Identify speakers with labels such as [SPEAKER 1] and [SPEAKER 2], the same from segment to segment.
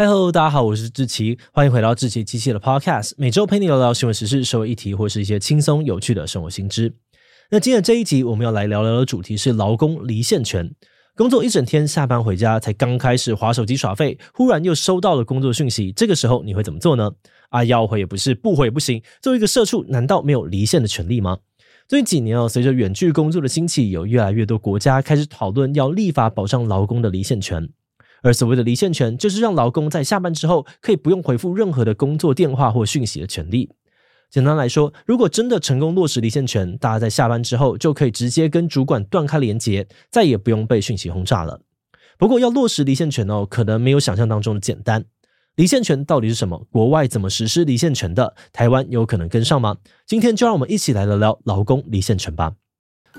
[SPEAKER 1] 嗨喽，大家好，我是志奇，欢迎回到志奇机器的 Podcast，每周陪你聊聊新闻时事、社会议题或是一些轻松有趣的生活新知。那今天这一集我们要来聊聊的主题是劳工离线权。工作一整天，下班回家才刚开始划手机耍废，忽然又收到了工作讯息，这个时候你会怎么做呢？啊，要回也不是，不回也不行。作为一个社畜，难道没有离线的权利吗？最近几年哦，随着远距工作的兴起，有越来越多国家开始讨论要立法保障劳工的离线权。而所谓的离线权，就是让劳工在下班之后可以不用回复任何的工作电话或讯息的权利。简单来说，如果真的成功落实离线权，大家在下班之后就可以直接跟主管断开连接，再也不用被讯息轰炸了。不过，要落实离线权哦，可能没有想象当中的简单。离线权到底是什么？国外怎么实施离线权的？台湾有可能跟上吗？今天就让我们一起来聊聊劳工离线权吧。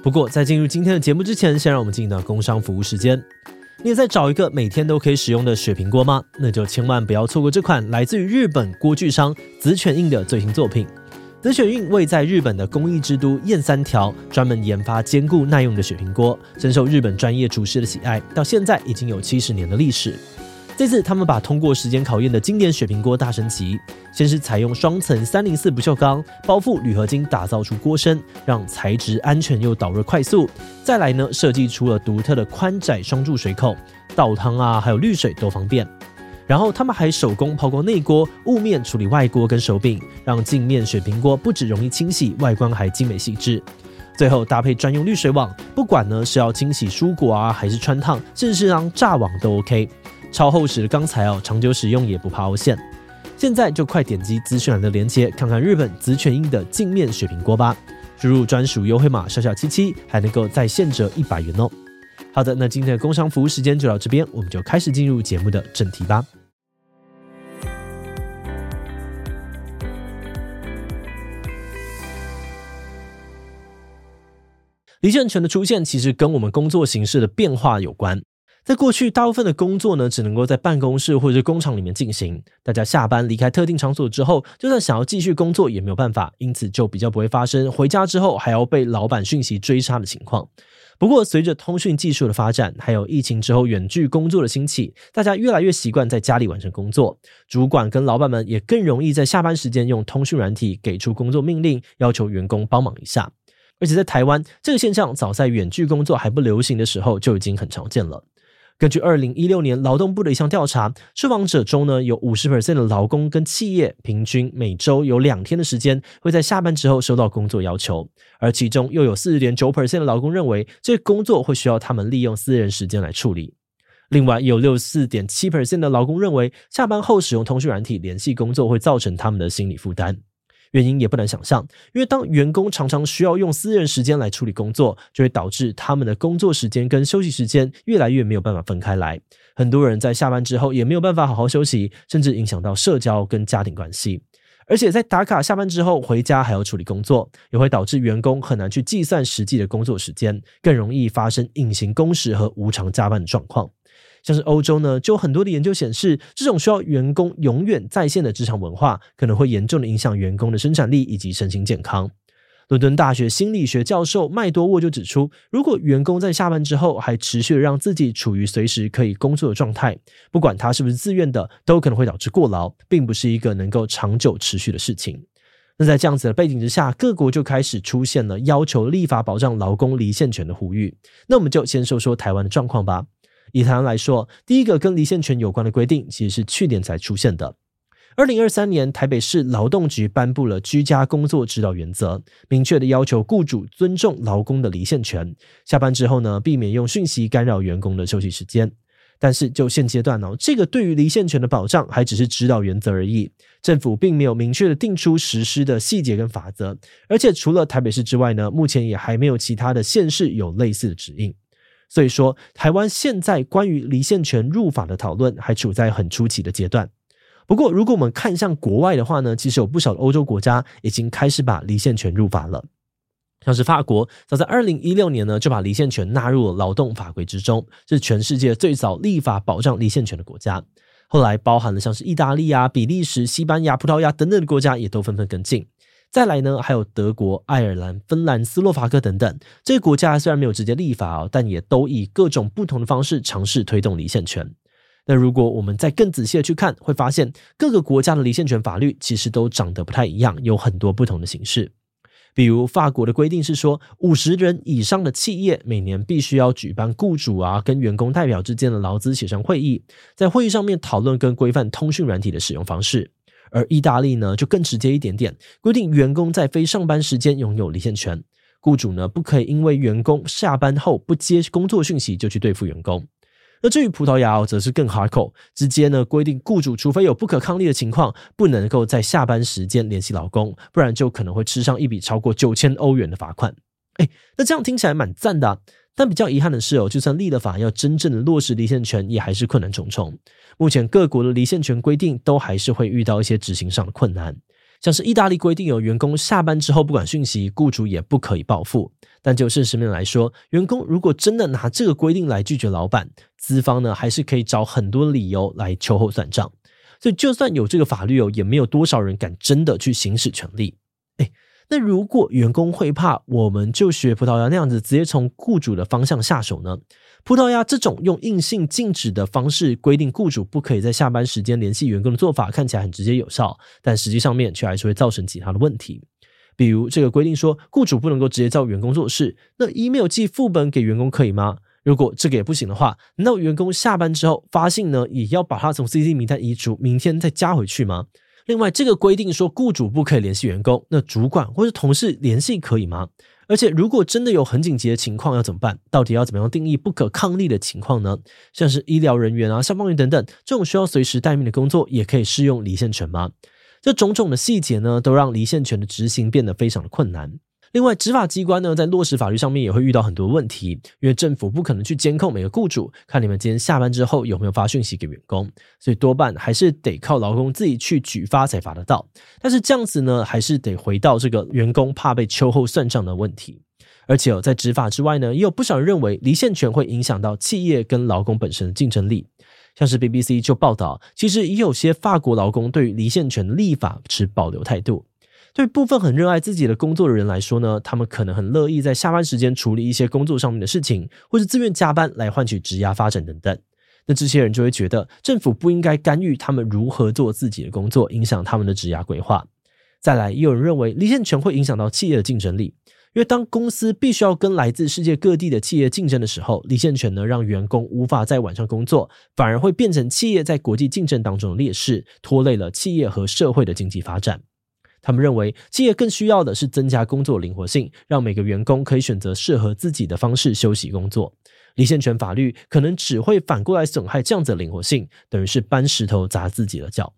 [SPEAKER 1] 不过，在进入今天的节目之前，先让我们进到工商服务时间。你也在找一个每天都可以使用的雪平锅吗？那就千万不要错过这款来自于日本锅具商紫犬印的最新作品。紫犬印位在日本的工艺之都燕三条，专门研发坚固耐用的雪平锅，深受日本专业厨师的喜爱，到现在已经有七十年的历史。这次他们把通过时间考验的经典水平锅大升级，先是采用双层三零四不锈钢包覆铝合金打造出锅身，让材质安全又导热快速。再来呢，设计出了独特的宽窄双注水口，倒汤啊还有滤水都方便。然后他们还手工抛光内锅，雾面处理外锅跟手柄，让镜面水平锅不止容易清洗，外观还精美细致。最后搭配专用滤水网，不管呢是要清洗蔬果啊，还是穿烫，甚至是让炸网都 OK。超厚实的钢材哦，长久使用也不怕凹陷。现在就快点击资讯栏的链接，看看日本紫犬印的镜面水平锅吧。输入专属优惠码小小七七，还能够再现折一百元哦。好的，那今天的工商服务时间就到这边，我们就开始进入节目的正题吧。离线权的出现，其实跟我们工作形式的变化有关。在过去，大部分的工作呢，只能够在办公室或者是工厂里面进行。大家下班离开特定场所之后，就算想要继续工作也没有办法，因此就比较不会发生回家之后还要被老板讯息追杀的情况。不过，随着通讯技术的发展，还有疫情之后远距工作的兴起，大家越来越习惯在家里完成工作。主管跟老板们也更容易在下班时间用通讯软体给出工作命令，要求员工帮忙一下。而且在台湾，这个现象早在远距工作还不流行的时候就已经很常见了。根据二零一六年劳动部的一项调查，受访者中呢，有五十 percent 的劳工跟企业平均每周有两天的时间会在下班之后收到工作要求，而其中又有四十点九 percent 的劳工认为这工作会需要他们利用私人时间来处理。另外，有六十四点七 percent 的劳工认为下班后使用通讯软体联系工作会造成他们的心理负担。原因也不难想象，因为当员工常常需要用私人时间来处理工作，就会导致他们的工作时间跟休息时间越来越没有办法分开来。很多人在下班之后也没有办法好好休息，甚至影响到社交跟家庭关系。而且在打卡下班之后回家还要处理工作，也会导致员工很难去计算实际的工作时间，更容易发生隐形工时和无偿加班的状况。像是欧洲呢，就有很多的研究显示，这种需要员工永远在线的职场文化，可能会严重的影响员工的生产力以及身心健康。伦敦大学心理学教授麦多沃就指出，如果员工在下班之后还持续让自己处于随时可以工作的状态，不管他是不是自愿的，都可能会导致过劳，并不是一个能够长久持续的事情。那在这样子的背景之下，各国就开始出现了要求立法保障劳工离线权的呼吁。那我们就先说说台湾的状况吧。以台湾来说，第一个跟离线权有关的规定，其实是去年才出现的。二零二三年，台北市劳动局颁布了居家工作指导原则，明确的要求雇主尊重劳工的离线权，下班之后呢，避免用讯息干扰员工的休息时间。但是就现阶段呢，这个对于离线权的保障还只是指导原则而已，政府并没有明确的定出实施的细节跟法则，而且除了台北市之外呢，目前也还没有其他的县市有类似的指引。所以说，台湾现在关于离线权入法的讨论还处在很初期的阶段。不过，如果我们看向国外的话呢，其实有不少的欧洲国家已经开始把离线权入法了。像是法国，早在二零一六年呢就把离线权纳入了劳动法规之中，是全世界最早立法保障离线权的国家。后来，包含了像是意大利啊、比利时、西班牙、葡萄牙等等的国家，也都纷纷跟进。再来呢，还有德国、爱尔兰、芬兰、斯洛伐克等等这些国家，虽然没有直接立法哦，但也都以各种不同的方式尝试推动离线权。那如果我们再更仔细的去看，会发现各个国家的离线权法律其实都长得不太一样，有很多不同的形式。比如法国的规定是说，五十人以上的企业每年必须要举办雇主啊跟员工代表之间的劳资协商会议，在会议上面讨论跟规范通讯软体的使用方式。而意大利呢就更直接一点点，规定员工在非上班时间拥有离线权，雇主呢不可以因为员工下班后不接工作讯息就去对付员工。那至于葡萄牙，则是更 hardcore，直接呢规定雇主除非有不可抗力的情况，不能够在下班时间联系老公，不然就可能会吃上一笔超过九千欧元的罚款。哎，那这样听起来蛮赞的啊，但比较遗憾的是哦，就算立了法，要真正的落实离线权，也还是困难重重。目前各国的离线权规定都还是会遇到一些执行上的困难。像是意大利规定，有员工下班之后不管讯息，雇主也不可以报复。但就事实面来说，员工如果真的拿这个规定来拒绝老板，资方呢还是可以找很多理由来秋后算账。所以就算有这个法律哦，也没有多少人敢真的去行使权利。诶，那如果员工会怕，我们就学葡萄牙那样子，直接从雇主的方向下手呢？葡萄牙这种用硬性禁止的方式规定雇主不可以在下班时间联系员工的做法，看起来很直接有效，但实际上面却还是会造成其他的问题。比如这个规定说，雇主不能够直接叫员工做事，那 email 寄副本给员工可以吗？如果这个也不行的话，那员工下班之后发信呢，也要把他从 CC 名单移除，明天再加回去吗？另外，这个规定说雇主不可以联系员工，那主管或是同事联系可以吗？而且，如果真的有很紧急的情况，要怎么办？到底要怎么样定义不可抗力的情况呢？像是医疗人员啊、消防员等等，这种需要随时待命的工作，也可以适用离线权吗？这种种的细节呢，都让离线权的执行变得非常的困难。另外，执法机关呢，在落实法律上面也会遇到很多问题，因为政府不可能去监控每个雇主，看你们今天下班之后有没有发讯息给员工，所以多半还是得靠劳工自己去举发才罚得到。但是这样子呢，还是得回到这个员工怕被秋后算账的问题。而且哦，在执法之外呢，也有不少人认为离线权会影响到企业跟劳工本身的竞争力。像是 BBC 就报道，其实也有些法国劳工对于离线权立法持保留态度。对部分很热爱自己的工作的人来说呢，他们可能很乐意在下班时间处理一些工作上面的事情，或是自愿加班来换取职涯发展等等。那这些人就会觉得政府不应该干预他们如何做自己的工作，影响他们的职涯规划。再来，也有人认为离线权会影响到企业的竞争力，因为当公司必须要跟来自世界各地的企业竞争的时候，离线权呢让员工无法在晚上工作，反而会变成企业在国际竞争当中的劣势，拖累了企业和社会的经济发展。他们认为，企业更需要的是增加工作灵活性，让每个员工可以选择适合自己的方式休息工作。离线权法律可能只会反过来损害这样子的灵活性，等于是搬石头砸自己的脚。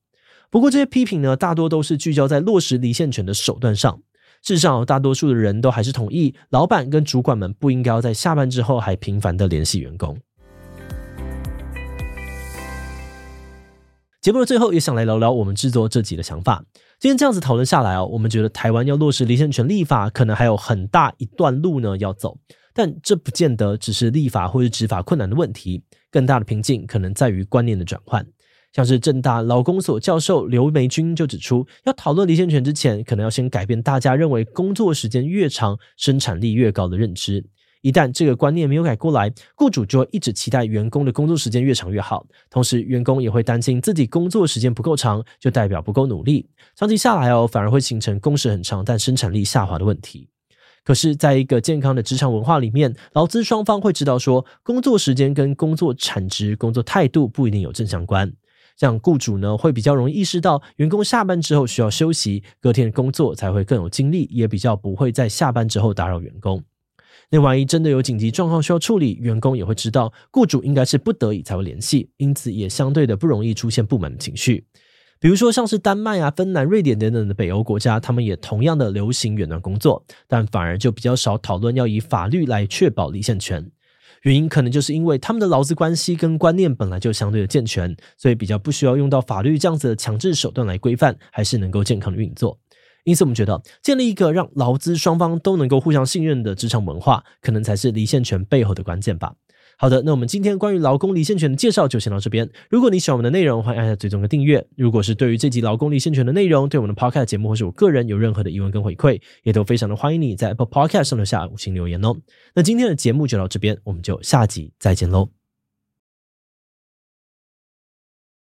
[SPEAKER 1] 不过，这些批评呢，大多都是聚焦在落实离线权的手段上。事实上，大多数的人都还是同意，老板跟主管们不应该要在下班之后还频繁的联系员工。节目的最后，也想来聊聊我们制作这集的想法。今天这样子讨论下来哦，我们觉得台湾要落实离线权立法，可能还有很大一段路呢要走。但这不见得只是立法或是执法困难的问题，更大的瓶颈可能在于观念的转换。像是政大劳工所教授刘梅君就指出，要讨论离线权之前，可能要先改变大家认为工作时间越长，生产力越高的认知。一旦这个观念没有改过来，雇主就会一直期待员工的工作时间越长越好，同时员工也会担心自己工作时间不够长，就代表不够努力，长期下来哦，反而会形成工时很长但生产力下滑的问题。可是，在一个健康的职场文化里面，劳资双方会知道说，工作时间跟工作产值、工作态度不一定有正相关。像雇主呢，会比较容易意识到员工下班之后需要休息，隔天的工作才会更有精力，也比较不会在下班之后打扰员工。那万一真的有紧急状况需要处理，员工也会知道，雇主应该是不得已才会联系，因此也相对的不容易出现不满的情绪。比如说像是丹麦啊、芬兰、瑞典等等的北欧国家，他们也同样的流行远端工作，但反而就比较少讨论要以法律来确保离线权。原因可能就是因为他们的劳资关系跟观念本来就相对的健全，所以比较不需要用到法律这样子的强制手段来规范，还是能够健康的运作。因此，我们觉得建立一个让劳资双方都能够互相信任的职场文化，可能才是离线权背后的关键吧。好的，那我们今天关于劳工离线权的介绍就先到这边。如果你喜欢我们的内容，欢迎按下追踪跟订阅。如果是对于这集劳工离线权的内容，对我们的 Podcast 节目或是我个人有任何的疑问跟回馈，也都非常的欢迎你在 Apple Podcast 上留下五星留言哦。那今天的节目就到这边，我们就下集再见喽。